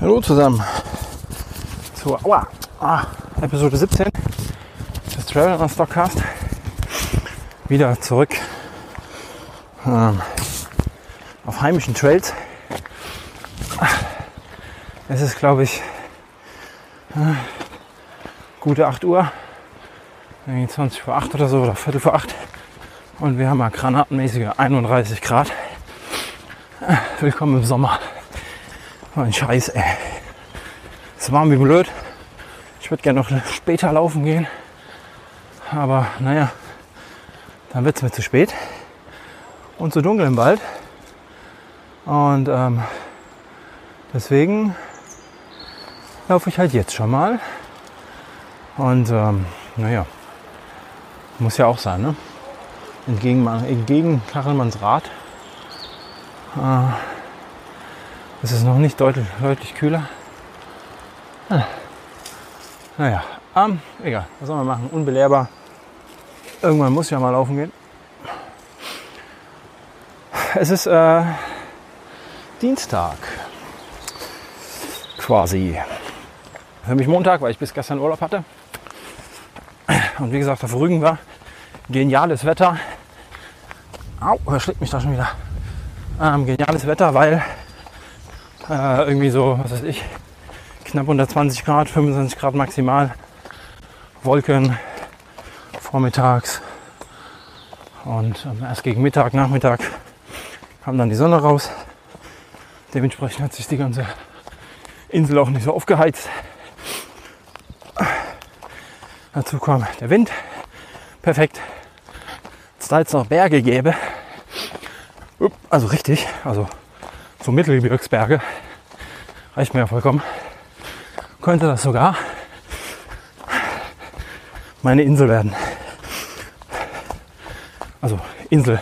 Hallo zusammen zur aua, ah, Episode 17 des Travel on Stockcast. Wieder zurück ähm, auf heimischen Trails. Es ist, glaube ich, äh, gute 8 Uhr, 20 vor 8 oder so oder Viertel vor 8. Und wir haben mal granatenmäßige 31 Grad. Äh, willkommen im Sommer. Oh, ein Scheiß, ey. Es warm wie blöd. Ich würde gerne noch später laufen gehen. Aber naja, dann wird es mir zu spät und zu dunkel im Wald. Und ähm, deswegen laufe ich halt jetzt schon mal. Und ähm, naja, muss ja auch sein, ne? Entgegen, entgegen Kachelmanns Rad. Äh, es ist noch nicht deutlich, deutlich kühler. Ah. Naja, ähm, egal, was soll man machen? Unbelehrbar. Irgendwann muss ja mal laufen gehen. Es ist äh, Dienstag. Quasi. Für mich Montag, weil ich bis gestern Urlaub hatte. Und wie gesagt, auf Rügen war geniales Wetter. Au, er schlägt mich da schon wieder. Ähm, geniales Wetter, weil äh, irgendwie so, was weiß ich, knapp unter 20 Grad, 25 Grad maximal. Wolken vormittags und ähm, erst gegen Mittag, Nachmittag kam dann die Sonne raus. Dementsprechend hat sich die ganze Insel auch nicht so aufgeheizt. Dazu kam der Wind. Perfekt. Jetzt da jetzt noch Berge gäbe. Also richtig, also so Mittelgebirgsberge, reicht mir ja vollkommen, könnte das sogar meine Insel werden. Also Insel,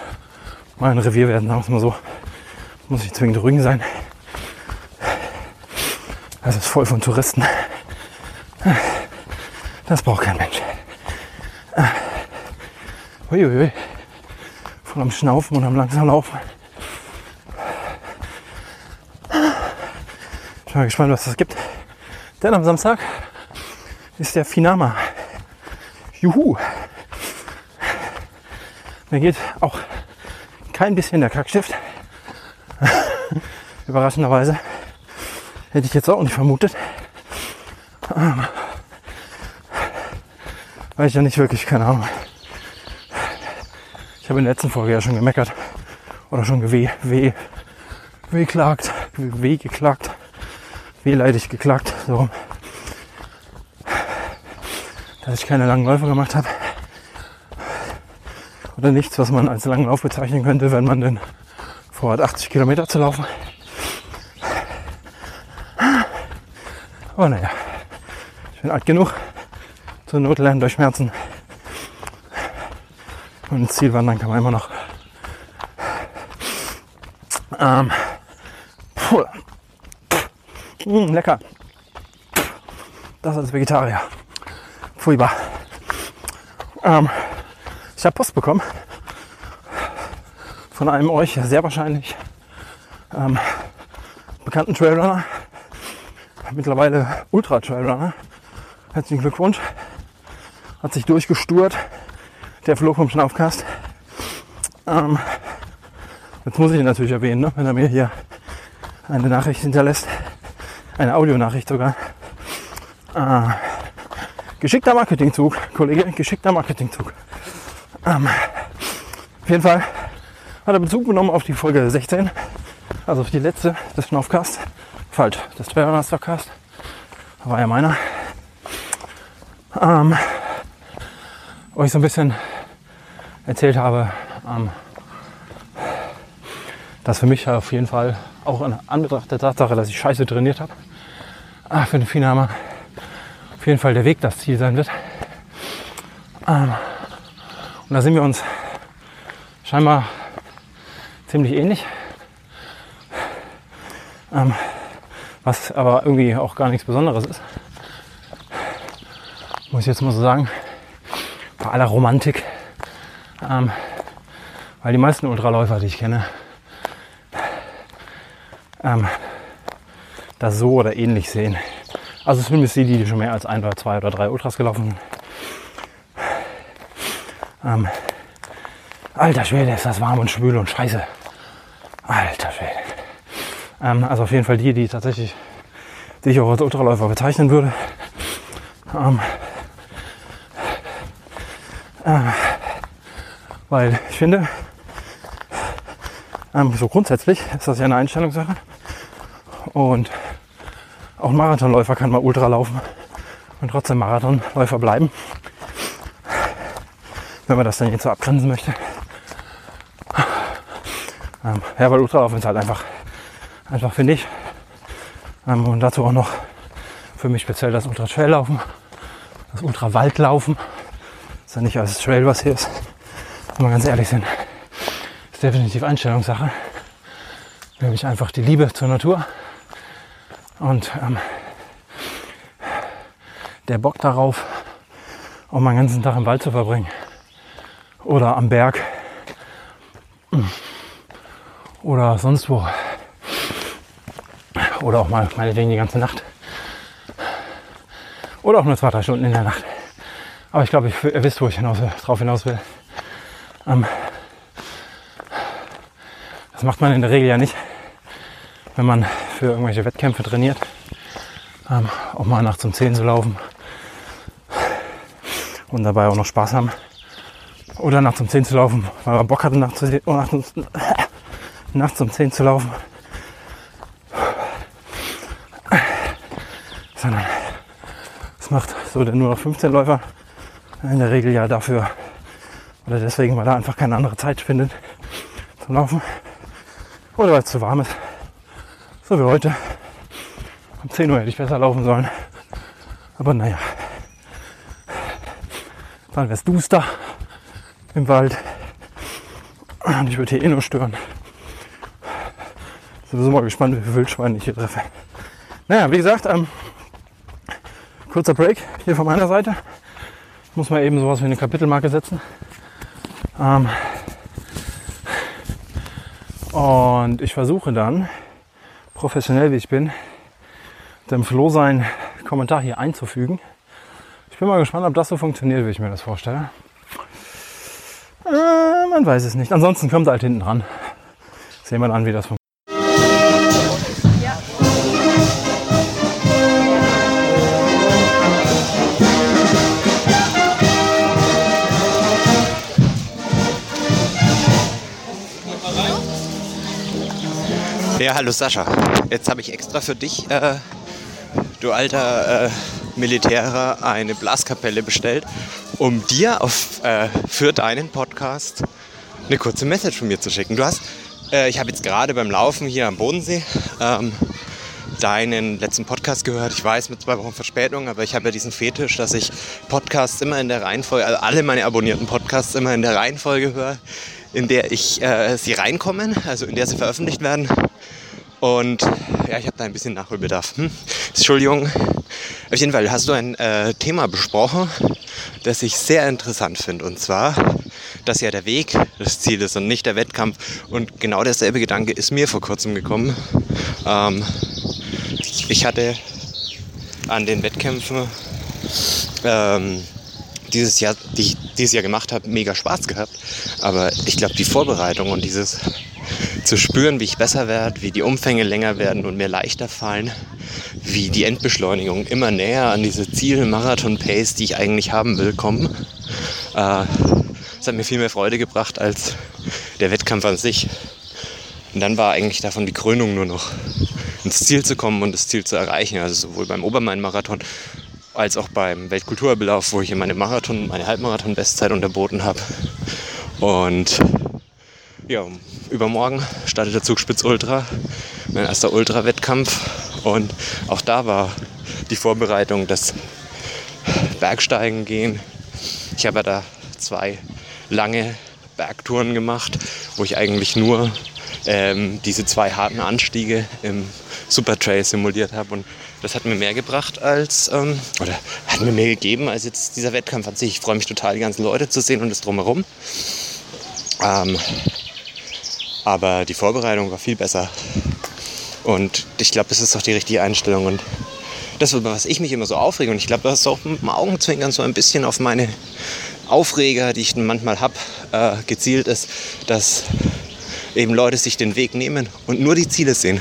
mein Revier werden, sagen wir es mal so. Muss nicht zwingend Rügen sein. Das ist voll von Touristen. Das braucht kein Mensch. Uiuiui. Voll am Schnaufen und am langsam Laufen. Mal gespannt, was das gibt. Denn am Samstag ist der Finama. Juhu! Mir geht auch kein bisschen der Kackstift. Überraschenderweise. Hätte ich jetzt auch nicht vermutet. Weil ich ja nicht wirklich, keine Ahnung. Ich habe in der letzten Folge ja schon gemeckert. Oder schon geweh, weh, weh klagt, weh geklagt wehleidig geklagt, so, dass ich keine langen Läufe gemacht habe. Oder nichts, was man als langen Lauf bezeichnen könnte, wenn man denn vorhat, 80 Kilometer zu laufen. Aber naja, ich bin alt genug. Zur Not lernen durch Schmerzen. Und ins Ziel wandern kann man immer noch. Ähm, Mmh, lecker. Das als Vegetarier. Furchtbar. Ähm, ich habe Post bekommen von einem euch sehr wahrscheinlich ähm, bekannten Trailrunner, mittlerweile Ultra Trailrunner. Herzlichen Glückwunsch. Hat sich durchgesturt. Der flog vom Schnaufkast. Ähm, jetzt muss ich ihn natürlich erwähnen, ne? wenn er mir hier eine Nachricht hinterlässt eine Audionachricht sogar. Ah, geschickter Marketingzug, Kollege, geschickter Marketingzug. Ähm, auf jeden Fall hat er Bezug genommen auf die Folge 16, also auf die letzte des Schnaufcast. Falsch, des Trailmastercast. War ja meiner. Ähm, wo ich so ein bisschen erzählt habe, ähm, dass für mich auf jeden Fall auch in Anbetracht der Tatsache, dass ich scheiße trainiert habe, ah, für den Finama auf jeden Fall der Weg das Ziel sein wird. Ähm, und da sind wir uns scheinbar ziemlich ähnlich. Ähm, was aber irgendwie auch gar nichts Besonderes ist. Muss ich jetzt mal so sagen. Bei aller Romantik. Ähm, weil die meisten Ultraläufer, die ich kenne, ähm, das so oder ähnlich sehen. Also zumindest die, die schon mehr als ein oder zwei oder drei Ultras gelaufen sind. Ähm, alter Schwede, ist das warm und schwül und scheiße. Alter Schwede. Ähm, also auf jeden Fall die, die tatsächlich, die ich auch als Ultraläufer bezeichnen würde. Ähm, äh, weil ich finde, ähm, so grundsätzlich ist das ja eine Einstellungssache. Und auch ein Marathonläufer kann mal Ultra laufen und trotzdem Marathonläufer bleiben. Wenn man das dann jetzt so abgrenzen möchte. Ähm, ja, weil Ultralaufen ist halt einfach, einfach finde ich. Ähm, und dazu auch noch für mich speziell das Ultra-Trail-Laufen, das Ultra-Waldlaufen. Ist ja nicht alles Trail, was hier ist. Wenn wir ganz ehrlich sind, ist definitiv Einstellungssache. Nämlich einfach die Liebe zur Natur und ähm, der Bock darauf, auch mal den ganzen Tag im Wald zu verbringen oder am Berg oder sonst wo oder auch mal meinetwegen die ganze Nacht oder auch nur zwei, drei Stunden in der Nacht. Aber ich glaube, ihr wisst, wo ich hinaus, drauf hinaus will. Ähm, das macht man in der Regel ja nicht, wenn man für irgendwelche Wettkämpfe trainiert. Ähm, auch mal nachts um 10 zu laufen und dabei auch noch Spaß haben. Oder nachts um 10 zu laufen, weil man Bock hatte, nachts, oh, nachts, nachts um 10 zu laufen. Sondern das macht so der nur noch 15 Läufer in der Regel ja dafür oder deswegen, weil er einfach keine andere Zeit findet zum Laufen. Oder weil es zu warm ist. So wie heute. Um 10 Uhr hätte ich besser laufen sollen. Aber naja. Dann wäre es duster im Wald. Und ich würde hier eh nur stören. Sowieso mal gespannt, wie viele Wildschweine ich hier treffe. Naja, wie gesagt, ähm, kurzer Break hier von meiner Seite. Muss man eben sowas wie eine Kapitelmarke setzen. Ähm, und ich versuche dann, professionell wie ich bin, dem Flo seinen Kommentar hier einzufügen. Ich bin mal gespannt, ob das so funktioniert, wie ich mir das vorstelle. Äh, man weiß es nicht. Ansonsten kommt halt hinten dran. Sehen wir dann, wie das funktioniert. Ja, hallo Sascha. Jetzt habe ich extra für dich, äh, du alter äh, Militärer, eine Blaskapelle bestellt, um dir auf, äh, für deinen Podcast eine kurze Message von mir zu schicken. Du hast, äh, ich habe jetzt gerade beim Laufen hier am Bodensee ähm, deinen letzten Podcast gehört. Ich weiß, mit zwei Wochen Verspätung, aber ich habe ja diesen Fetisch, dass ich Podcasts immer in der Reihenfolge, also alle meine abonnierten Podcasts immer in der Reihenfolge höre, in der ich äh, sie reinkommen, also in der sie veröffentlicht werden. Und ja, ich habe da ein bisschen Nachholbedarf. Hm? Entschuldigung. Auf jeden Fall hast du ein äh, Thema besprochen, das ich sehr interessant finde. Und zwar, dass ja der Weg das Ziel ist und nicht der Wettkampf. Und genau derselbe Gedanke ist mir vor kurzem gekommen. Ähm, ich hatte an den Wettkämpfen ähm, dieses Jahr, die ich dieses Jahr gemacht habe, mega Spaß gehabt. Aber ich glaube, die Vorbereitung und dieses zu spüren, wie ich besser werde, wie die Umfänge länger werden und mir leichter fallen, wie die Endbeschleunigung immer näher an diese Ziel-Marathon-Pace, die ich eigentlich haben will, kommen. Äh, das hat mir viel mehr Freude gebracht als der Wettkampf an sich. Und dann war eigentlich davon die Krönung nur noch ins Ziel zu kommen und das Ziel zu erreichen. Also sowohl beim Obermain-Marathon als auch beim Weltkulturbelauf, wo ich meine Marathon, meine Halbmarathon-Bestzeit unterboten habe. Und ja, übermorgen startet der Zugspitz Ultra, mein erster Ultra-Wettkampf. Und auch da war die Vorbereitung das Bergsteigen gehen. Ich habe ja da zwei lange Bergtouren gemacht, wo ich eigentlich nur ähm, diese zwei harten Anstiege im Supertrail simuliert habe. Und das hat mir mehr gebracht als, ähm, oder hat mir mehr gegeben als jetzt dieser Wettkampf an sich. Ich freue mich total, die ganzen Leute zu sehen und das drumherum. Ähm, aber die Vorbereitung war viel besser. Und ich glaube, das ist doch die richtige Einstellung. Und das, was ich mich immer so aufrege, und ich glaube, das ist auch mit dem Augenzwinkern so ein bisschen auf meine Aufreger, die ich manchmal habe, äh, gezielt ist, dass eben Leute sich den Weg nehmen und nur die Ziele sehen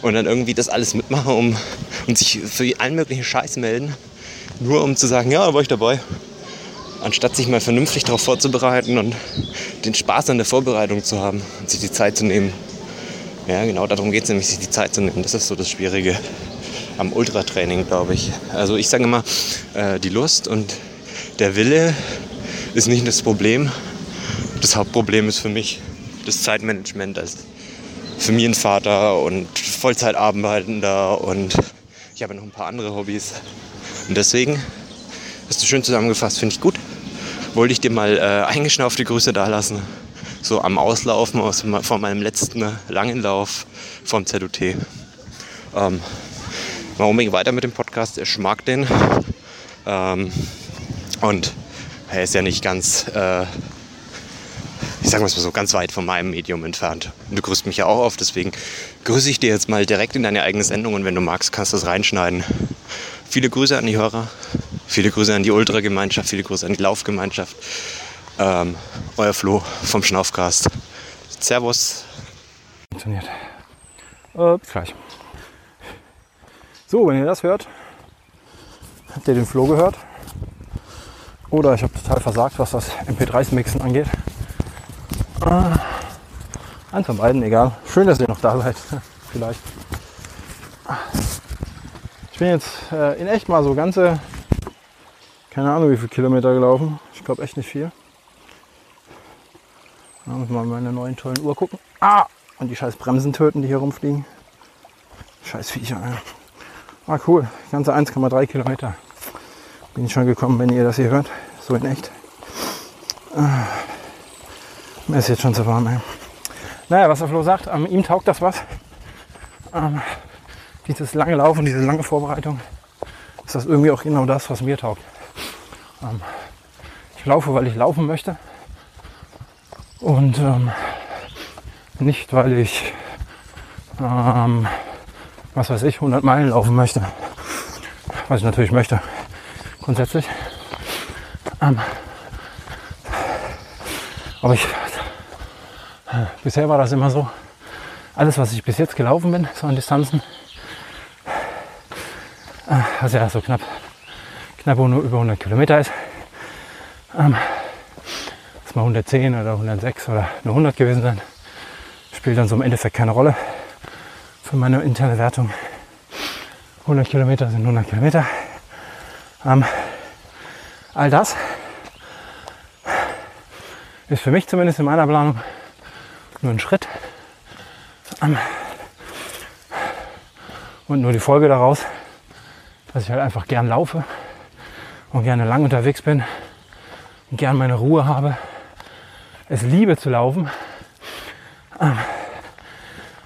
und dann irgendwie das alles mitmachen um, und sich für allen möglichen Scheiß melden, nur um zu sagen, ja, da war ich dabei. Anstatt sich mal vernünftig darauf vorzubereiten und den Spaß an der Vorbereitung zu haben und sich die Zeit zu nehmen. Ja, genau darum geht es nämlich, sich die Zeit zu nehmen. Das ist so das Schwierige am Ultratraining, glaube ich. Also ich sage immer, äh, die Lust und der Wille ist nicht das Problem. Das Hauptproblem ist für mich das Zeitmanagement als Familienvater und Vollzeitarbeitender und ich habe noch ein paar andere Hobbys. Und deswegen hast du schön zusammengefasst, finde ich gut. Wollte ich dir mal äh, eingeschnaufte Grüße dalassen. So am Auslaufen aus, von meinem letzten langen Lauf vom ZUT. Ähm, mal unbedingt weiter mit dem Podcast. Ich mag den. Ähm, und er ist ja nicht ganz äh, ich sage mal so, ganz weit von meinem Medium entfernt. Du grüßt mich ja auch auf, deswegen grüße ich dir jetzt mal direkt in deine eigene Sendung und wenn du magst, kannst du es reinschneiden. Viele Grüße an die Hörer, viele Grüße an die Ultra-Gemeinschaft, viele Grüße an die Laufgemeinschaft. Ähm, euer Flo vom Schnaufcast. Servus. Funktioniert. Äh, bis gleich. So, wenn ihr das hört, habt ihr den Flo gehört? Oder ich habe total versagt, was das MP3-Mixen angeht. Ah, eins von beiden, egal. Schön, dass ihr noch da seid. Vielleicht. Ich bin jetzt äh, in echt mal so ganze, keine Ahnung wie viele Kilometer gelaufen. Ich glaube echt nicht viel. Da muss mal meine neuen tollen Uhr gucken. Ah! Und die scheiß Bremsen töten, die hier rumfliegen. Scheiß Viecher. Ja. Ah cool, ganze 1,3 Kilometer. Bin ich schon gekommen, wenn ihr das hier hört. So in echt. Ah. Mir ist jetzt schon zu warm. Ey. Naja, was der Flo sagt, ähm, ihm taugt das was. Ähm, dieses lange Laufen, diese lange Vorbereitung, ist das irgendwie auch genau das, was mir taugt. Ähm, ich laufe, weil ich laufen möchte. Und ähm, nicht, weil ich, ähm, was weiß ich, 100 Meilen laufen möchte. Was ich natürlich möchte, grundsätzlich. Ähm, aber ich Bisher war das immer so, alles was ich bis jetzt gelaufen bin, so an Distanzen, also ja so knapp, knapp nur über 100 Kilometer ist, ähm, das mal 110 oder 106 oder nur 100 gewesen sein, spielt dann so im Endeffekt keine Rolle für meine interne Wertung. 100 Kilometer sind 100 Kilometer. Ähm, all das ist für mich zumindest in meiner Planung nur ein Schritt. Und nur die Folge daraus, dass ich halt einfach gern laufe und gerne lang unterwegs bin und gern meine Ruhe habe. Es liebe zu laufen.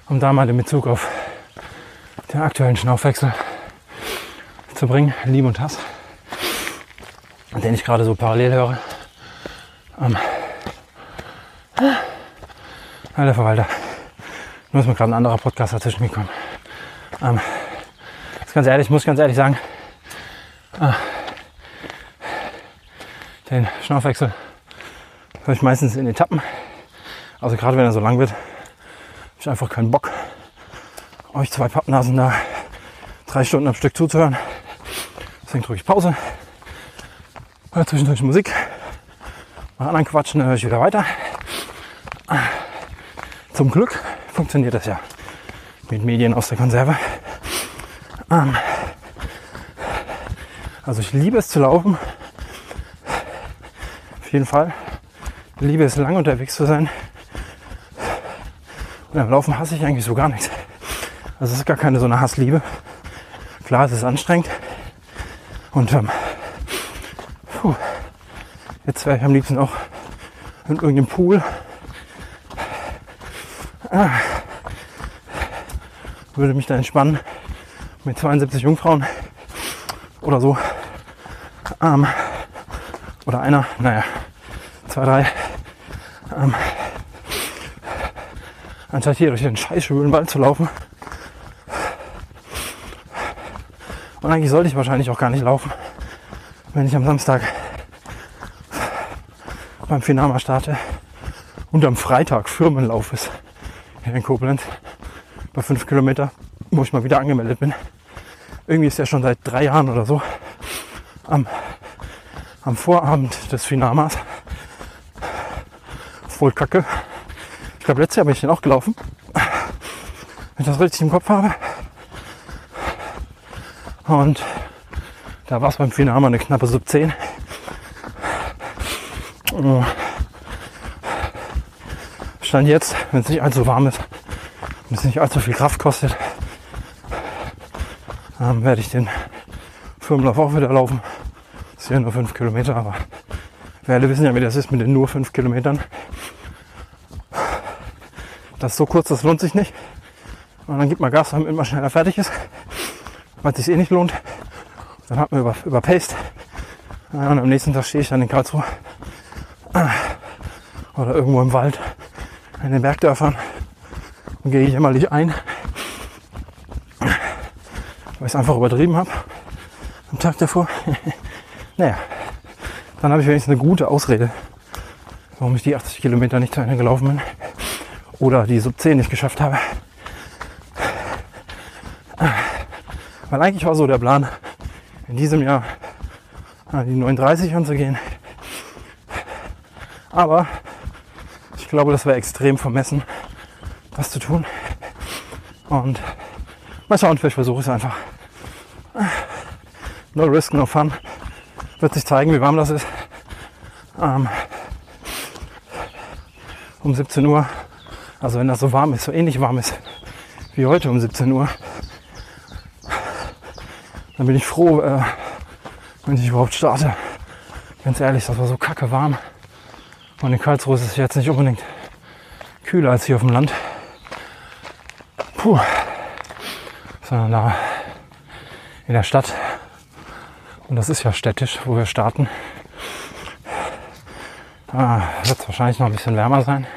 Um da mal den Bezug auf den aktuellen Schnaufwechsel zu bringen, Liebe und Hass, den ich gerade so parallel höre. Alter Verwalter. Nur ist mir gerade ein anderer Podcast dazwischen gekommen. Ähm, ganz ehrlich, muss ganz ehrlich sagen, äh, den Schnaufwechsel höre ich meistens in Etappen. Also gerade wenn er so lang wird, habe ich einfach keinen Bock, euch zwei Pappnasen da drei Stunden am Stück zuzuhören. Deswegen drücke ich Pause, höre zwischendurch Musik, mache anderen Quatschen, dann höre ich wieder weiter. Zum Glück funktioniert das ja mit Medien aus der Konserve. Ähm, also ich liebe es zu laufen. Jeden Fall. Ich liebe es lang unterwegs zu sein. Und beim Laufen hasse ich eigentlich so gar nichts. Also es ist gar keine so eine Hassliebe. Klar, es ist anstrengend. Und ähm, puh, jetzt wäre ich am liebsten auch in irgendeinem Pool Ah. Würde mich da entspannen mit 72 Jungfrauen oder so. Ähm, oder einer, naja, zwei, drei. Ähm, anstatt hier durch den scheiß schwulen Wald zu laufen, Und eigentlich sollte ich wahrscheinlich auch gar nicht laufen, wenn ich am Samstag beim Finama starte und am Freitag Firmenlauf ist hier in Koblenz bei 5 Kilometer, wo ich mal wieder angemeldet bin. Irgendwie ist er schon seit drei Jahren oder so am, am Vorabend des Finamas. Voll kacke. Ich glaube, letztes Jahr bin ich den auch gelaufen. Wenn ich das richtig im Kopf habe. Und da war es beim Finama eine knappe Sub 10. Stand jetzt, wenn es nicht allzu warm ist und es nicht allzu viel Kraft kostet, ähm, werde ich den Firmenlauf auch wieder laufen. Das sind ja nur 5 Kilometer, aber wir alle wissen ja, wie das ist mit den nur 5 Kilometern. Das ist so kurz, das lohnt sich nicht. Und dann gibt man Gas, damit man schneller fertig ist, weil es sich eh nicht lohnt. Dann hat man über, überpaced. Und am nächsten Tag stehe ich dann in Karlsruhe oder irgendwo im Wald in den Bergdörfern und gehe jämmerlich ein, weil ich es einfach übertrieben habe am Tag davor. naja, dann habe ich wenigstens eine gute Ausrede, warum ich die 80 Kilometer nicht zu Ende gelaufen bin oder die Sub 10 nicht geschafft habe. Weil eigentlich war so der Plan, in diesem Jahr die 39 anzugehen. Aber ich glaube, das wäre extrem vermessen, das zu tun. Und mal schauen, vielleicht versuche ich es einfach. No risk, no fun. Wird sich zeigen, wie warm das ist. Ähm, um 17 Uhr. Also wenn das so warm ist, so ähnlich warm ist wie heute um 17 Uhr, dann bin ich froh, äh, wenn ich überhaupt starte. Ganz ehrlich, das war so kacke warm. Und in Karlsruhe ist es jetzt nicht unbedingt kühler als hier auf dem Land. Puh. Sondern da in der Stadt. Und das ist ja städtisch, wo wir starten. Da wird es wahrscheinlich noch ein bisschen wärmer sein.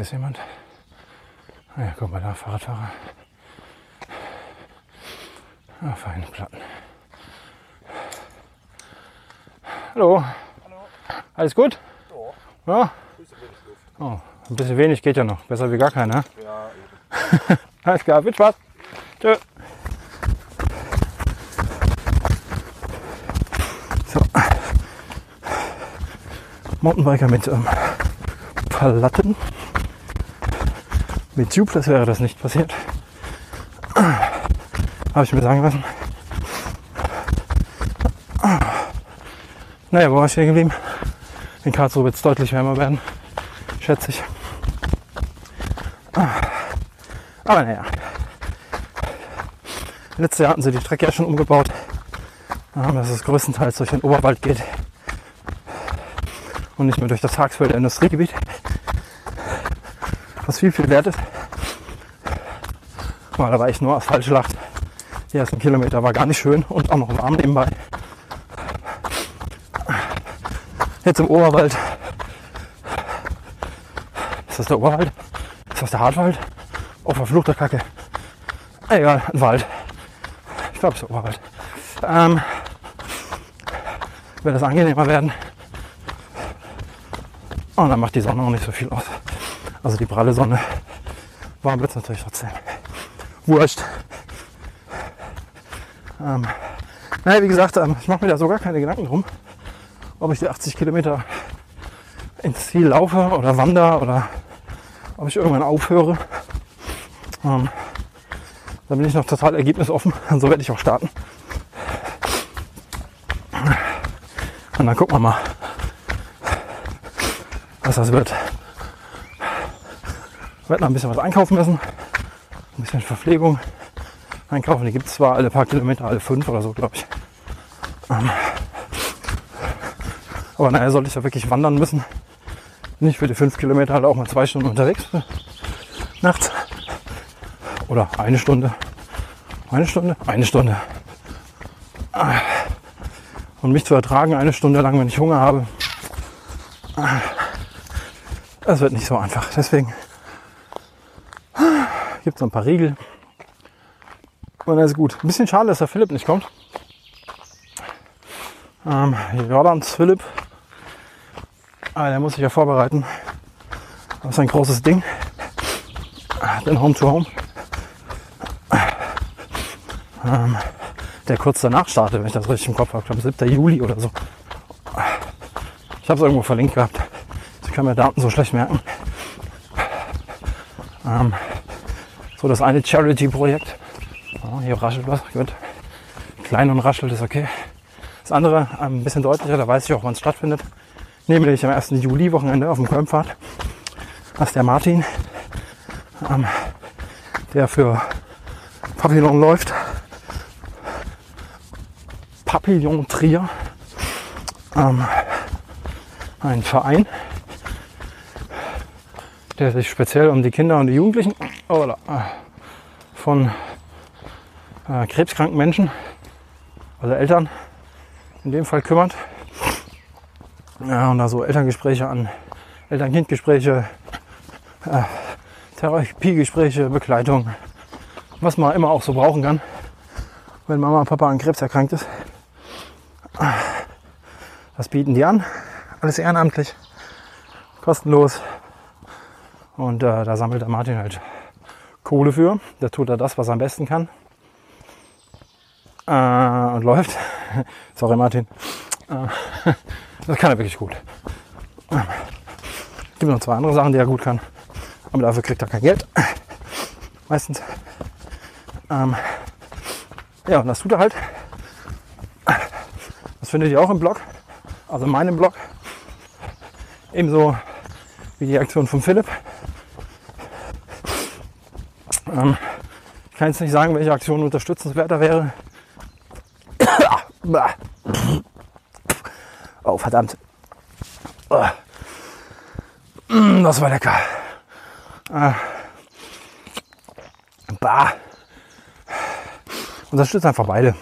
Ist jemand. Ah ja, guck mal da, Fahrradfahrer. Ah, feine Platten. Hallo. Hallo. Alles gut? Ja. Ja? Oh, ein bisschen wenig geht ja noch. Besser wie gar keiner. Ja, eben. Alles klar, viel Spaß. Tschö. So. Mountainbiker mit ähm, Platten. Mit Tubeless wäre das nicht passiert. Habe ich mir sagen lassen. Naja, wo war ich stehen geblieben? In Karlsruhe wird es deutlich wärmer werden, schätze ich. Aber naja. Letztes Jahr hatten sie die Strecke ja schon umgebaut. Dass es größtenteils durch den Oberwald geht. Und nicht mehr durch das Hagsfelder Industriegebiet. Was viel, viel wert ist. Weil da war ich nur Asphaltschlacht. Die ersten Kilometer war gar nicht schön und auch noch warm nebenbei. Jetzt im Oberwald. Ist das der Oberwald? Ist das der Hartwald? Oh, verfluchter Kacke. Egal, ein Wald. Ich glaube, es ist Oberwald. Ähm, wird das angenehmer werden. Und dann macht die Sonne auch nicht so viel aus. Also die pralle Sonne. Warm wird es natürlich trotzdem. Wurscht. Ähm, naja, wie gesagt, ähm, ich mache mir da sogar keine Gedanken drum, ob ich die 80 Kilometer ins Ziel laufe oder wandere oder ob ich irgendwann aufhöre. Ähm, da bin ich noch total ergebnisoffen und so werde ich auch starten. Und dann gucken wir mal, was das wird. Werde noch ein bisschen was einkaufen müssen. Ein bisschen Verpflegung einkaufen. Die gibt es zwar alle paar Kilometer, alle fünf oder so, glaube ich. Ähm, aber naja, sollte ich ja wirklich wandern müssen. Nicht für die fünf Kilometer halt auch mal zwei Stunden unterwegs. Nachts. Oder eine Stunde. Eine Stunde? Eine Stunde. Und mich zu ertragen eine Stunde lang, wenn ich Hunger habe, das wird nicht so einfach. Deswegen es ein paar Riegel. Und das ist gut. Ein bisschen schade, dass der Philipp nicht kommt. Ähm, Jordans Philipp. Aber der muss sich ja vorbereiten. Das ist ein großes Ding. Den Home to Home. Ähm, der kurz danach startet, wenn ich das richtig im Kopf habe. Ich glaube 7. Juli oder so. Ich habe es irgendwo verlinkt gehabt. Ich kann mir Daten so schlecht merken. Ähm, so das eine Charity-Projekt. Ja, hier raschelt was. Gut. Klein und raschelt ist okay. Das andere ein bisschen deutlicher, da weiß ich auch, wann es stattfindet. Nämlich am 1. Juli, Wochenende auf dem Kölnpfad. Das ist der Martin, ähm, der für Papillon läuft. Papillon Trier. Ähm, ein Verein, der sich speziell um die Kinder und die Jugendlichen oh, äh, von äh, krebskranken Menschen, also Eltern in dem Fall kümmert. Ja, und da so Elterngespräche an, Eltern-Kind-Gespräche, äh, Therapiegespräche, Begleitung, was man immer auch so brauchen kann, wenn Mama und Papa an Krebs erkrankt ist. Das bieten die an, alles ehrenamtlich, kostenlos. Und äh, da sammelt der Martin halt Kohle für. Da tut er das, was er am besten kann. Äh, und läuft. Sorry, Martin. Äh, das kann er wirklich gut. Gibt noch zwei andere Sachen, die er gut kann. Aber dafür kriegt er kein Geld. Meistens. Ähm, ja, und das tut er halt. Das findet ihr auch im Blog. Also in meinem Blog. Ebenso wie die Aktion von Philipp. Ähm, ich kann jetzt nicht sagen, welche Aktion unterstützenswerter wäre. Oh, verdammt. Mm, das war lecker. Äh, bah. Unterstützt einfach beide.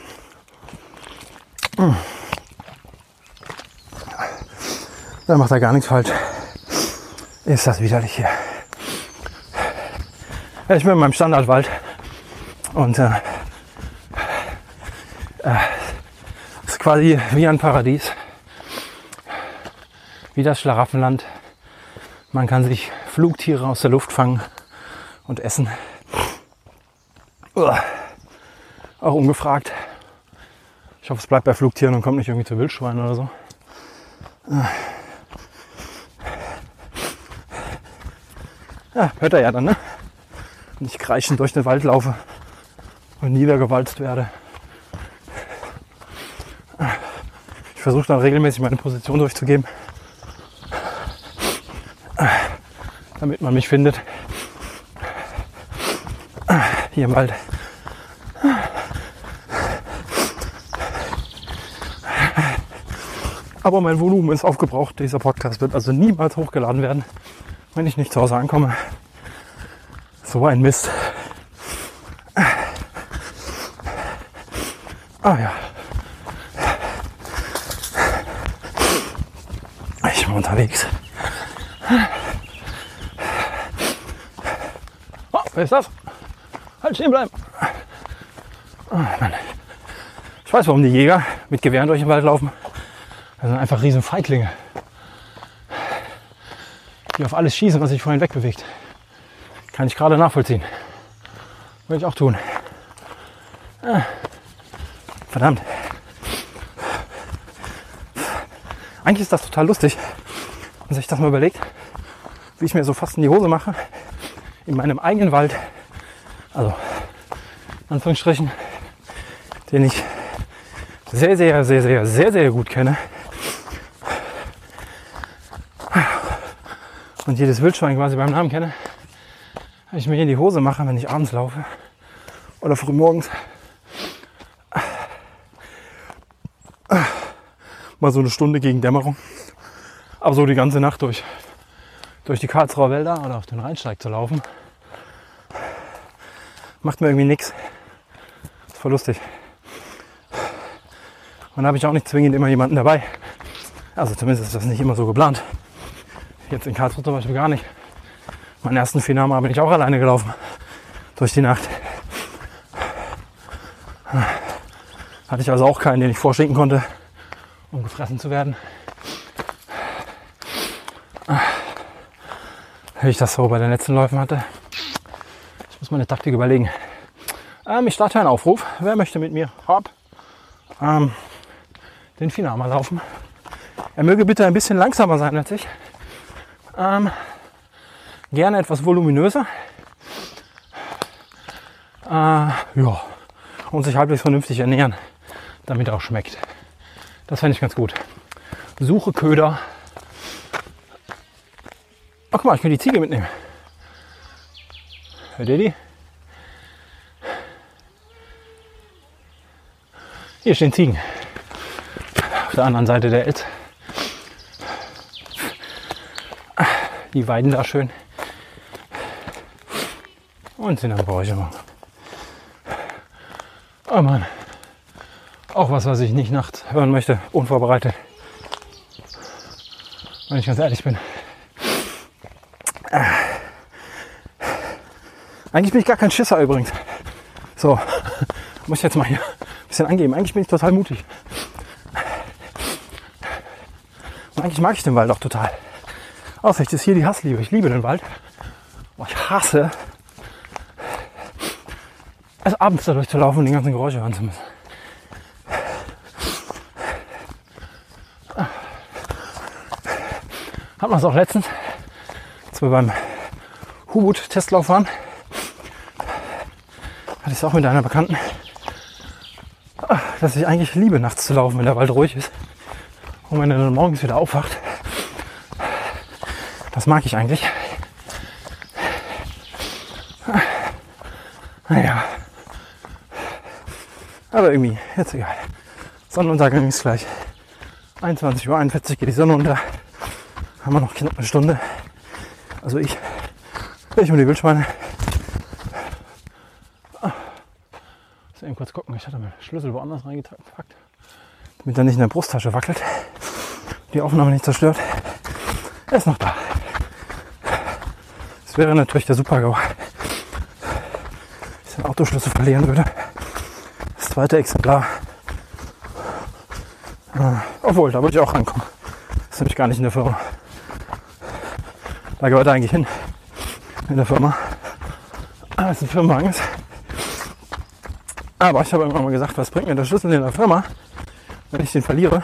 Da macht er gar nichts falsch. Ist das widerlich hier. Ich bin in meinem Standardwald und äh, äh, ist quasi wie ein Paradies, wie das Schlaraffenland. Man kann sich Flugtiere aus der Luft fangen und essen. Uah. Auch ungefragt. Ich hoffe, es bleibt bei Flugtieren und kommt nicht irgendwie zu Wildschweinen oder so. Ja, hört er ja dann, ne? Und ich kreischend durch den Wald laufe und niedergewalzt werde. Ich versuche dann regelmäßig meine Position durchzugeben, damit man mich findet. Hier im Wald. Aber mein Volumen ist aufgebraucht. Dieser Podcast wird also niemals hochgeladen werden, wenn ich nicht zu Hause ankomme. So ein Mist. Ah ja. Ich bin unterwegs. Oh, wer ist das? Halt stehen bleiben. Oh. Ich weiß, warum die Jäger mit Gewehren durch den Wald laufen. Das sind einfach riesen Feiglinge. Die auf alles schießen, was sich vorhin wegbewegt. Kann ich gerade nachvollziehen. Würde ich auch tun. Ah. Verdammt. Eigentlich ist das total lustig, wenn sich das mal überlegt, wie ich mir so fast in die Hose mache, in meinem eigenen Wald, also Anführungsstrichen, den ich sehr, sehr, sehr, sehr, sehr, sehr gut kenne. Und jedes Wildschwein quasi beim Namen kenne, wenn ich mir in die Hose mache, wenn ich abends laufe oder früh morgens. Mal so eine Stunde gegen Dämmerung. Aber so die ganze Nacht durch, durch die Karlsruher Wälder oder auf den Rheinsteig zu laufen, macht mir irgendwie nichts. Ist voll lustig. Und habe ich auch nicht zwingend immer jemanden dabei. Also zumindest ist das nicht immer so geplant. Jetzt in Karlsruhe zum Beispiel gar nicht. Meinen ersten Finama bin ich auch alleine gelaufen. Durch die Nacht. Hatte ich also auch keinen, den ich vorschicken konnte, um gefressen zu werden. Wie ich das so bei den letzten Läufen hatte. Ich muss meine Taktik überlegen. Ähm, ich starte einen Aufruf. Wer möchte mit mir hopp, ähm, den Finama laufen? Er möge bitte ein bisschen langsamer sein als ich. Ähm, gerne etwas voluminöser. Äh, ja. Und sich halbwegs vernünftig ernähren, damit er auch schmeckt. Das fände ich ganz gut. Suche Köder. Ach, guck mal, ich kann die Ziege mitnehmen. Hört ihr die? Hier stehen Ziegen. Auf der anderen Seite der Elz. Die weiden da schön. Und sind am Räucherung. Oh Mann. Auch was, was ich nicht nachts hören möchte, unvorbereitet. Wenn ich ganz ehrlich bin. Eigentlich bin ich gar kein Schisser übrigens. So, muss ich jetzt mal hier ein bisschen angeben. Eigentlich bin ich total mutig. Und eigentlich mag ich den Wald auch total. Außer ich ist hier die Hassliebe. Ich liebe den Wald. Aber ich hasse es abends da durchzulaufen und die ganzen Geräusche hören zu müssen. Hat man es auch letztens, als wir beim Hubut-Testlauf waren, hatte ich es auch mit einer Bekannten, dass ich eigentlich liebe, nachts zu laufen, wenn der Wald ruhig ist. Und wenn er dann morgens wieder aufwacht, das mag ich eigentlich. Naja. Aber irgendwie, jetzt egal. Sonnenuntergang ist gleich. 21.41 Uhr geht die Sonne unter. Haben wir noch knapp eine Stunde. Also ich, ich und die Wildschweine. Ah. Muss eben kurz gucken. Ich hatte meinen Schlüssel woanders reingepackt, damit er nicht in der Brusttasche wackelt. Die Aufnahme nicht zerstört. Er ist noch da. Das wäre natürlich der Super-GAU. Ich den Autoschlüssel verlieren würde. Das zweite Exemplar. Ah, obwohl, da würde ich auch rankommen. Das ist nämlich gar nicht in der Firma. Da gehört er eigentlich hin. In der Firma. Ah, es ein Firmenwagen ist. Aber ich habe irgendwann mal gesagt, was bringt mir der Schlüssel in der Firma, wenn ich den verliere?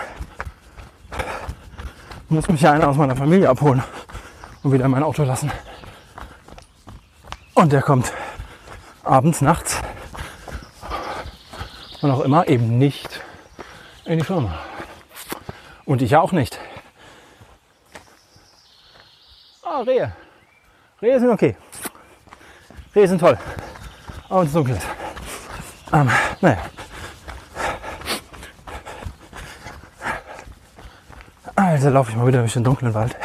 Muss mich ja einer aus meiner Familie abholen und wieder in mein Auto lassen. Und der kommt abends, nachts und auch immer eben nicht in die Firma. Und ich auch nicht. Ah, Rehe. Rehe sind okay. Rehe sind toll. Aber es dunkel ist. Ähm, naja. Also laufe ich mal wieder durch den dunklen Wald.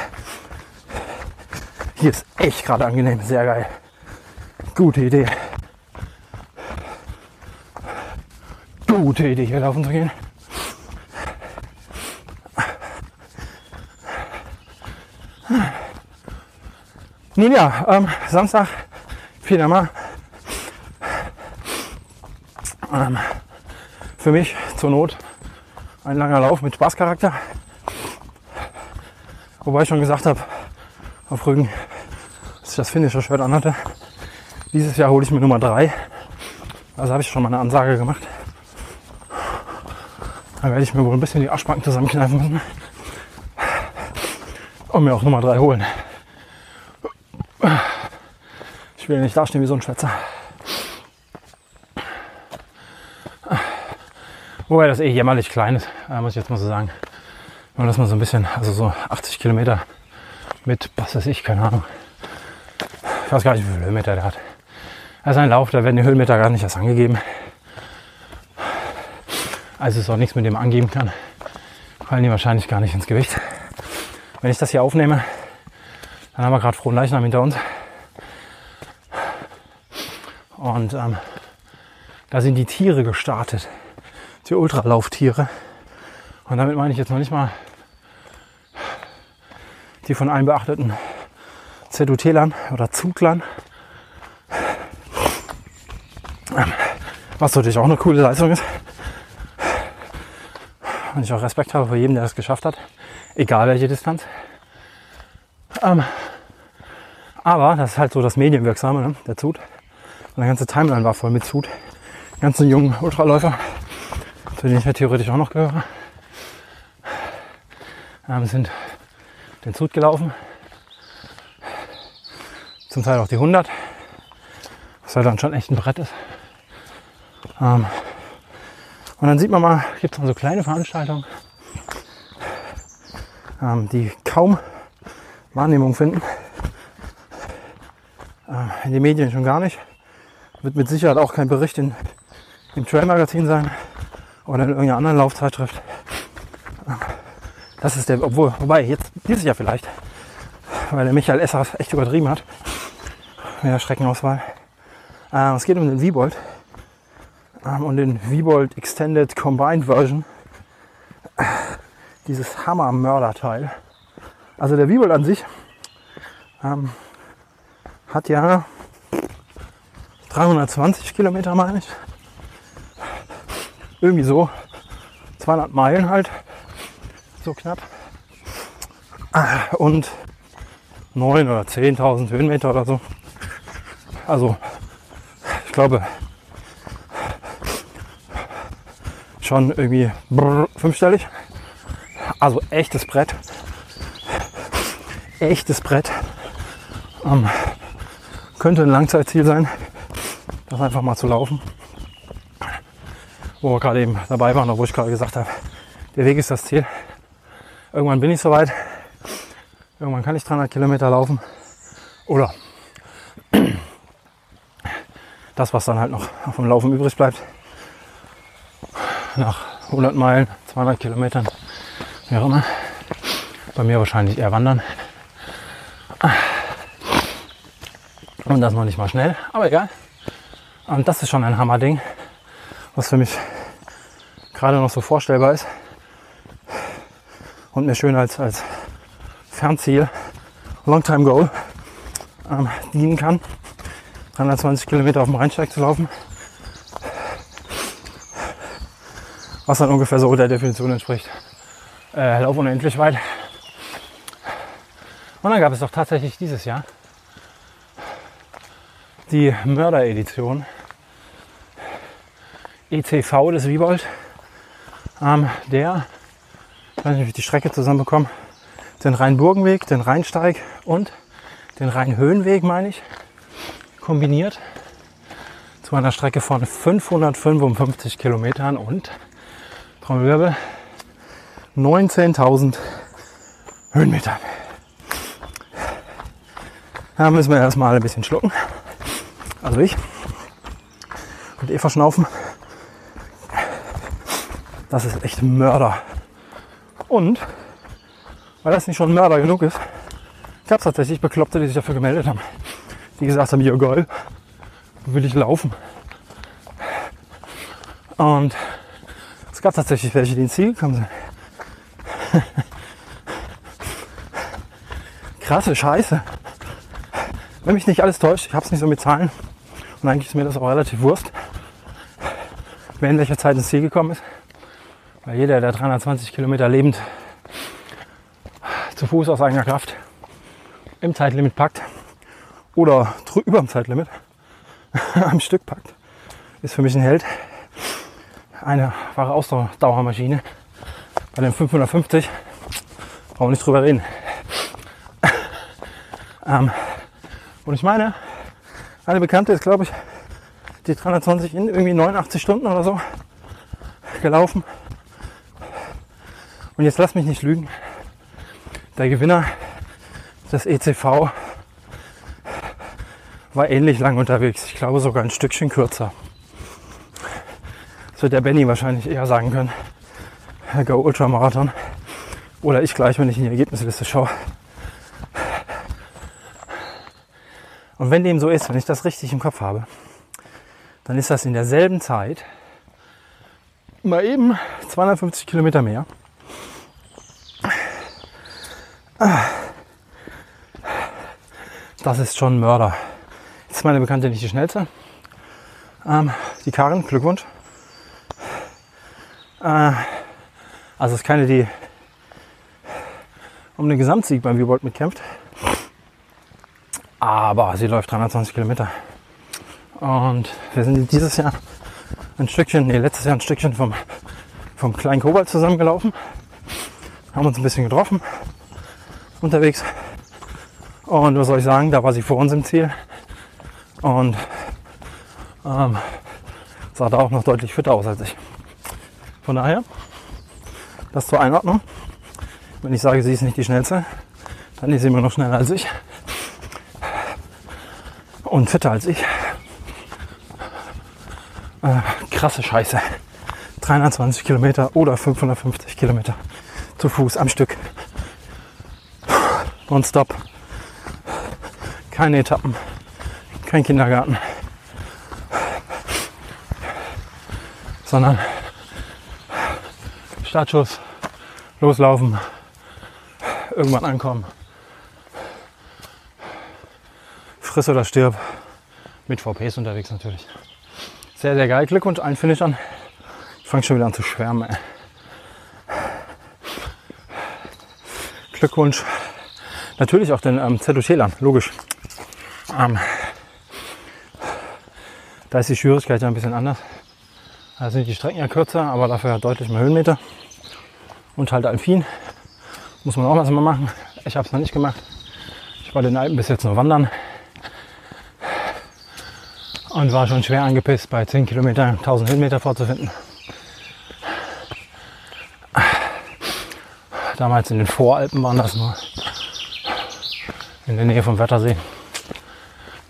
Hier ist echt gerade angenehm, sehr geil. Gute Idee. Gute Idee, hier laufen zu gehen. Nun ja, ähm, Samstag, 4. Mai. Ähm, für mich zur Not ein langer Lauf mit Spaßcharakter. Wobei ich schon gesagt habe, auf Rügen, dass ich das finnische Shirt anhatte. Dieses Jahr hole ich mir Nummer 3. Also habe ich schon mal eine Ansage gemacht. Da werde ich mir wohl ein bisschen die Arschbacken zusammenkneifen müssen. Und mir auch Nummer 3 holen. Ich will nicht dastehen wie so ein Schwätzer. Wobei das eh jämmerlich klein ist, äh, muss ich jetzt mal so sagen. Dass man so ein bisschen, also so 80 Kilometer mit, was weiß ich, keine Ahnung. Ich weiß gar nicht, wie viele Höhenmeter der hat. Also ein Lauf, da werden die Höhenmeter gar nicht erst angegeben. Also ist auch nichts mit dem angeben kann. Fallen die wahrscheinlich gar nicht ins Gewicht. Wenn ich das hier aufnehme, dann haben wir gerade frohen Leichnam hinter uns. Und ähm, da sind die Tiere gestartet. Die Ultralauftiere. Und damit meine ich jetzt noch nicht mal die von allen beachteten ZUT-Lern oder Zuglern. Ähm, Was natürlich auch eine coole Leistung ist. Und ich auch Respekt habe vor jedem, der das geschafft hat. Egal welche Distanz. Ähm, aber das ist halt so das Medienwirksame, ne? der Zut. Und ganze Timeline war voll mit. Die ganzen jungen Ultraläufer, zu denen ich ja theoretisch auch noch gehöre, ähm, sind den Zut gelaufen. Zum Teil auch die 100, was halt dann schon echt ein Brett ist. Ähm, und dann sieht man mal, gibt es so kleine Veranstaltungen, ähm, die kaum Wahrnehmung finden. Äh, in den Medien schon gar nicht. Wird mit Sicherheit auch kein Bericht in, im Trail-Magazin sein oder in irgendeiner anderen Laufzeitschrift. Das ist der, obwohl, wobei, jetzt dieses Jahr vielleicht, weil der Michael Esser echt übertrieben hat mit der Streckenauswahl. Äh, es geht um den V-Bolt ähm, und den V-Bolt Extended Combined Version. Dieses Hammer-Mörder-Teil. Also der V-Bolt an sich ähm, hat ja 320 Kilometer, meine ich. Irgendwie so 200 Meilen halt, so knapp. Und 9 oder 10.000 Höhenmeter oder so. Also, ich glaube, schon irgendwie brrr, fünfstellig. Also echtes Brett. Echtes Brett. Ähm, könnte ein Langzeitziel sein, das einfach mal zu laufen. Wo wir gerade eben dabei waren, wo ich gerade gesagt habe, der Weg ist das Ziel. Irgendwann bin ich soweit. Irgendwann kann ich 300 Kilometer laufen. Oder das, was dann halt noch vom Laufen übrig bleibt. Nach 100 Meilen, 200 Kilometern, wie auch immer. Bei mir wahrscheinlich eher wandern. Und das noch nicht mal schnell, aber egal. Und das ist schon ein Hammerding, was für mich gerade noch so vorstellbar ist. Und mir schön als, als Fernziel, Longtime Goal ähm, dienen kann. 320 Kilometer auf dem Rheinsteig zu laufen. Was dann ungefähr so der Definition entspricht. Äh, Lauf unendlich weit. Und dann gab es doch tatsächlich dieses Jahr die Mörder-Edition ECV des Wiebold, ähm, der, wie ich die Strecke zusammenbekomme, den Rheinburgenweg, den Rheinsteig und den Rheinhöhenweg, meine ich, kombiniert zu einer Strecke von 555 Kilometern und Trommelwirbel 19.000 Höhenmetern. Da müssen wir erstmal ein bisschen schlucken also ich, und Eva schnaufen. Das ist echt Mörder. Und weil das nicht schon Mörder genug ist, gab es tatsächlich Bekloppte, die sich dafür gemeldet haben. Die gesagt haben, ja geil, will ich laufen. Und es gab tatsächlich welche, die ins Ziel gekommen sind. Krasse Scheiße. Wenn mich nicht alles täuscht, ich habe es nicht so mit Zahlen, und eigentlich ist mir das auch relativ Wurst, wer in welcher Zeit ins Ziel gekommen ist. Weil jeder, der 320 Kilometer lebend zu Fuß aus eigener Kraft im Zeitlimit packt oder über dem Zeitlimit am Stück packt, ist für mich ein Held. Eine wahre Ausdauermaschine. Bei den 550 brauchen wir nicht drüber reden. ähm, und ich meine, eine Bekannte ist, glaube ich, die 320 in irgendwie 89 Stunden oder so gelaufen. Und jetzt lass mich nicht lügen. Der Gewinner des ECV war ähnlich lang unterwegs. Ich glaube sogar ein Stückchen kürzer. Das wird der Benny wahrscheinlich eher sagen können. Go Ultramarathon. Oder ich gleich, wenn ich in die Ergebnisliste schaue. Und wenn dem so ist, wenn ich das richtig im Kopf habe, dann ist das in derselben Zeit mal eben 250 Kilometer mehr. Das ist schon Mörder. Jetzt ist meine Bekannte nicht die schnellste. Ähm, die Karin, Glückwunsch. Äh, also es ist keine, die um den Gesamtsieg beim Viewbold mitkämpft. Aber sie läuft 320 Kilometer. Und wir sind dieses Jahr ein Stückchen, nee, letztes Jahr ein Stückchen vom, vom kleinen Kobalt zusammengelaufen. Haben uns ein bisschen getroffen unterwegs. Und was soll ich sagen, da war sie vor uns im Ziel. Und ähm, sah da auch noch deutlich fitter aus als ich. Von daher, das zur Einordnung. Wenn ich sage, sie ist nicht die schnellste, dann ist sie immer noch schneller als ich. Und fitter als ich. Äh, krasse Scheiße. 320 Kilometer oder 550 Kilometer zu Fuß am Stück. Nonstop. Keine Etappen. Kein Kindergarten. Sondern Startschuss, loslaufen, irgendwann ankommen. Friss oder stirb. Mit VPs unterwegs natürlich. Sehr, sehr geil. Glückwunsch allen Finishern. Ich fange schon wieder an zu schwärmen. Ey. Glückwunsch. Natürlich auch den ähm, Zettelschälern, logisch. Ähm, da ist die Schwierigkeit ja ein bisschen anders. Da sind die Strecken ja kürzer, aber dafür deutlich mehr Höhenmeter. Und halt Alpin. Muss man auch was mal machen. Ich habe es noch nicht gemacht. Ich war den Alpen bis jetzt nur wandern. Und war schon schwer angepisst, bei 10 Kilometern 1000 Höhenmeter vorzufinden. Damals in den Voralpen waren das nur. In der Nähe vom Wettersee.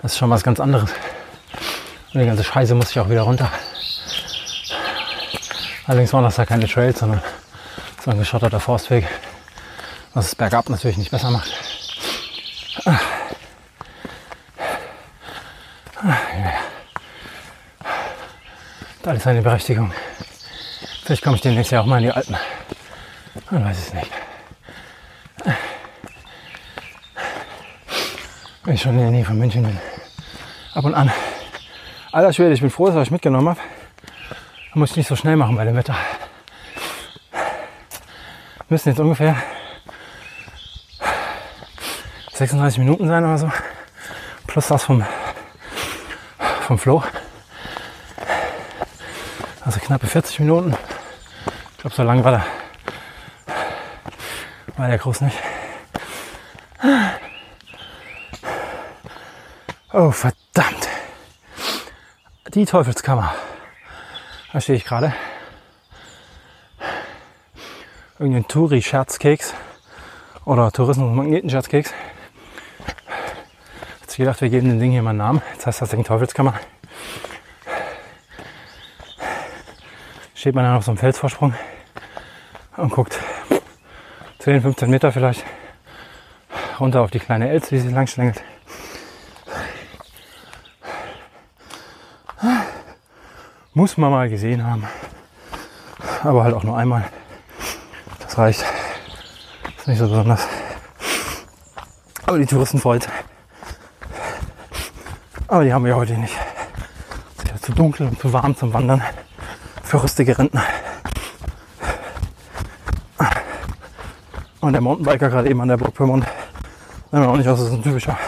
Das ist schon was ganz anderes. Und die ganze Scheiße muss ich auch wieder runter. Allerdings waren das ja keine Trails, sondern so ein geschotterter Forstweg, was es bergab natürlich nicht besser macht. Ah. Ah. Da ist seine Berechtigung. Vielleicht komme ich demnächst ja auch mal in die Alpen. Man weiß es nicht. Wenn ich schon in der Nähe von München bin. Ab und an. Alter Schwede, ich bin froh, dass ich euch mitgenommen habe. Muss ich nicht so schnell machen bei dem Wetter. Müssen jetzt ungefähr 36 Minuten sein oder so. Plus das vom, vom Flow. Also knappe 40 Minuten. Ich glaube, so lang war der, war der groß nicht. Oh, verdammt. Die Teufelskammer. Da stehe ich gerade. Irgendein Touri-Scherzkeks oder Tourismus-Magneten-Scherzkeks. Sich gedacht, wir geben dem Ding hier mal einen Namen. Jetzt heißt das Ding Teufelskammer. Steht man dann auf so einem Felsvorsprung und guckt 10, 15 Meter vielleicht runter auf die kleine Elz, wie sie lang schlängelt. Muss man mal gesehen haben. Aber halt auch nur einmal. Das reicht. Ist nicht so besonders. Aber die Touristen freut. Aber die haben wir heute nicht. Es ist ja zu dunkel und zu warm zum Wandern. Für rüstige Rentner. Und der Mountainbiker gerade eben an der Burg Pyrmont. Man auch nicht aus, ist ein typischer,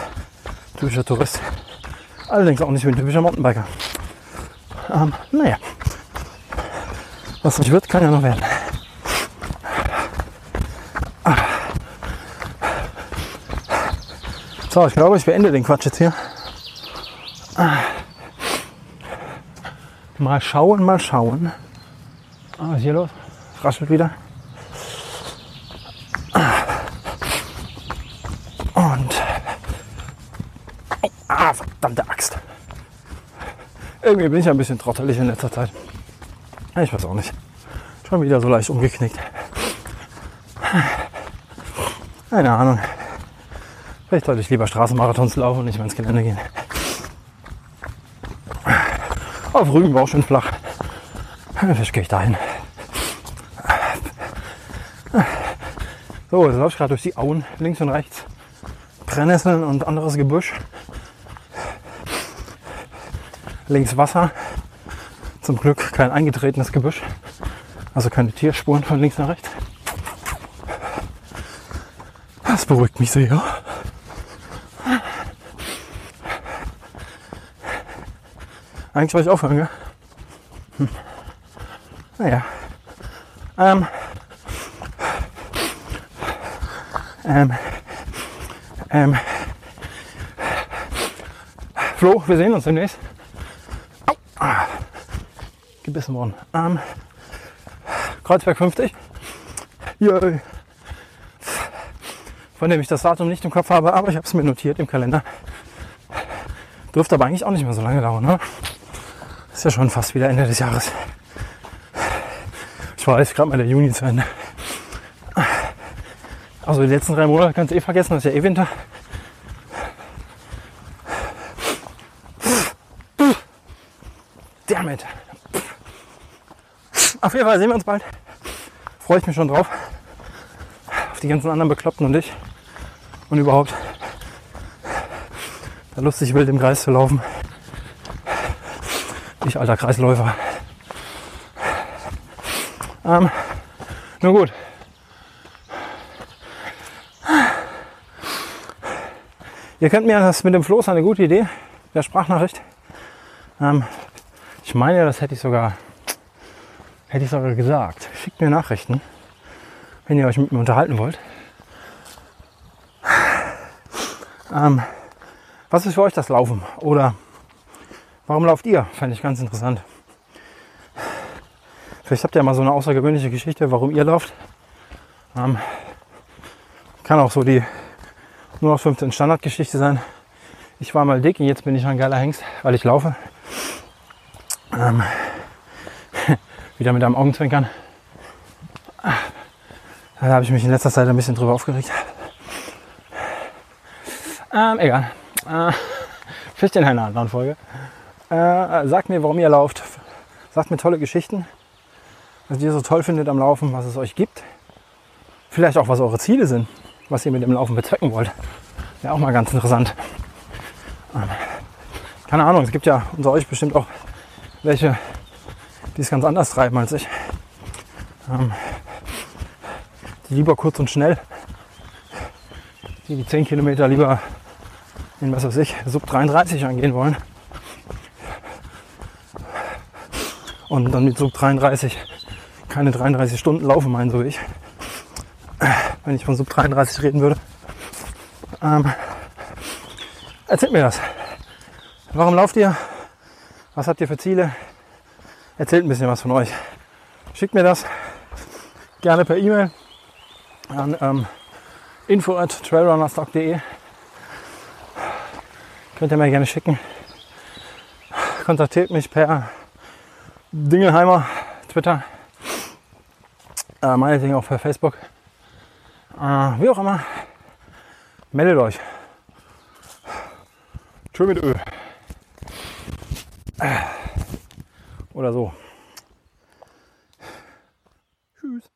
typischer Tourist. Allerdings auch nicht wie ein typischer Mountainbiker. Ähm, naja. Was nicht wird, kann ja noch werden. So, ich glaube, ich beende den Quatsch jetzt hier. Mal schauen, mal schauen. Ah, was ist hier los? Raschelt wieder. Und. Oh, ah, verdammte Axt. Irgendwie bin ich ein bisschen trottelig in letzter Zeit. Ich weiß auch nicht. Schon wieder so leicht umgeknickt. Keine Ahnung. Vielleicht sollte ich lieber Straßenmarathons laufen und nicht mehr ins Gelände gehen. Auf Rügen war auch schön flach. Vielleicht gehe ich dahin. So, jetzt laufe ich gerade durch die Auen, links und rechts. Brennnesseln und anderes Gebüsch. Links Wasser. Zum Glück kein eingetretenes Gebüsch. Also keine Tierspuren von links nach rechts. Das beruhigt mich sehr. Eigentlich wollte ich aufhören, gell? Hm. Naja. Ähm. Ähm. Ähm. Flo, wir sehen uns demnächst. Gebissen worden. Ähm. Kreuzberg 50. Jö. Von dem ich das Datum nicht im Kopf habe, aber ich habe es mir notiert im Kalender. Dürfte aber eigentlich auch nicht mehr so lange dauern, ne? Ist ja schon fast wieder Ende des Jahres. Ich weiß, gerade mal der Juni zu Ende. Also die letzten drei Monate kannst du eh vergessen, das ist ja eh Winter. Damn it. Auf jeden Fall sehen wir uns bald. Freue ich mich schon drauf. Auf die ganzen anderen Bekloppten und ich. Und überhaupt da lustig wild im Kreis zu laufen. Ich alter Kreisläufer. Ähm, nur gut. Ihr könnt mir das mit dem Floß eine gute Idee, der Sprachnachricht. Ähm, ich meine, das hätte ich sogar, hätte ich sogar gesagt. Schickt mir Nachrichten, wenn ihr euch mit mir unterhalten wollt. Ähm, was ist für euch das Laufen? Oder warum lauft ihr? Fände ich ganz interessant. Vielleicht habt ihr mal so eine außergewöhnliche Geschichte, warum ihr lauft. Ähm, kann auch so die nur auf 15 Standardgeschichte sein. Ich war mal dick und jetzt bin ich ein geiler Hengst, weil ich laufe. Ähm, wieder mit einem Augenzwinkern. Da habe ich mich in letzter Zeit ein bisschen drüber aufgeregt. Ähm, egal. Äh, vielleicht in einer anderen Folge. Äh, sagt mir, warum ihr lauft. Sagt mir tolle Geschichten, was ihr so toll findet am Laufen, was es euch gibt. Vielleicht auch, was eure Ziele sind, was ihr mit dem Laufen bezwecken wollt. Wäre auch mal ganz interessant. Ähm, keine Ahnung, es gibt ja unter euch bestimmt auch welche, die es ganz anders treiben als ich. Ähm, die lieber kurz und schnell, die die 10 Kilometer lieber in was weiß ich, Sub 33 angehen wollen. Und dann mit Sub 33 keine 33 Stunden laufen meinen, so wie ich. Wenn ich von Sub 33 reden würde. Ähm, erzählt mir das. Warum lauft ihr? Was habt ihr für Ziele? Erzählt ein bisschen was von euch. Schickt mir das gerne per E-Mail an ähm, info at trailrunnerstock.de Könnt ihr mir gerne schicken. Kontaktiert mich per Dingelheimer, Twitter, äh, meinetwegen auch per Facebook. Äh, wie auch immer. Meldet euch. Tschö mit Ö. Oder so. Tschüss.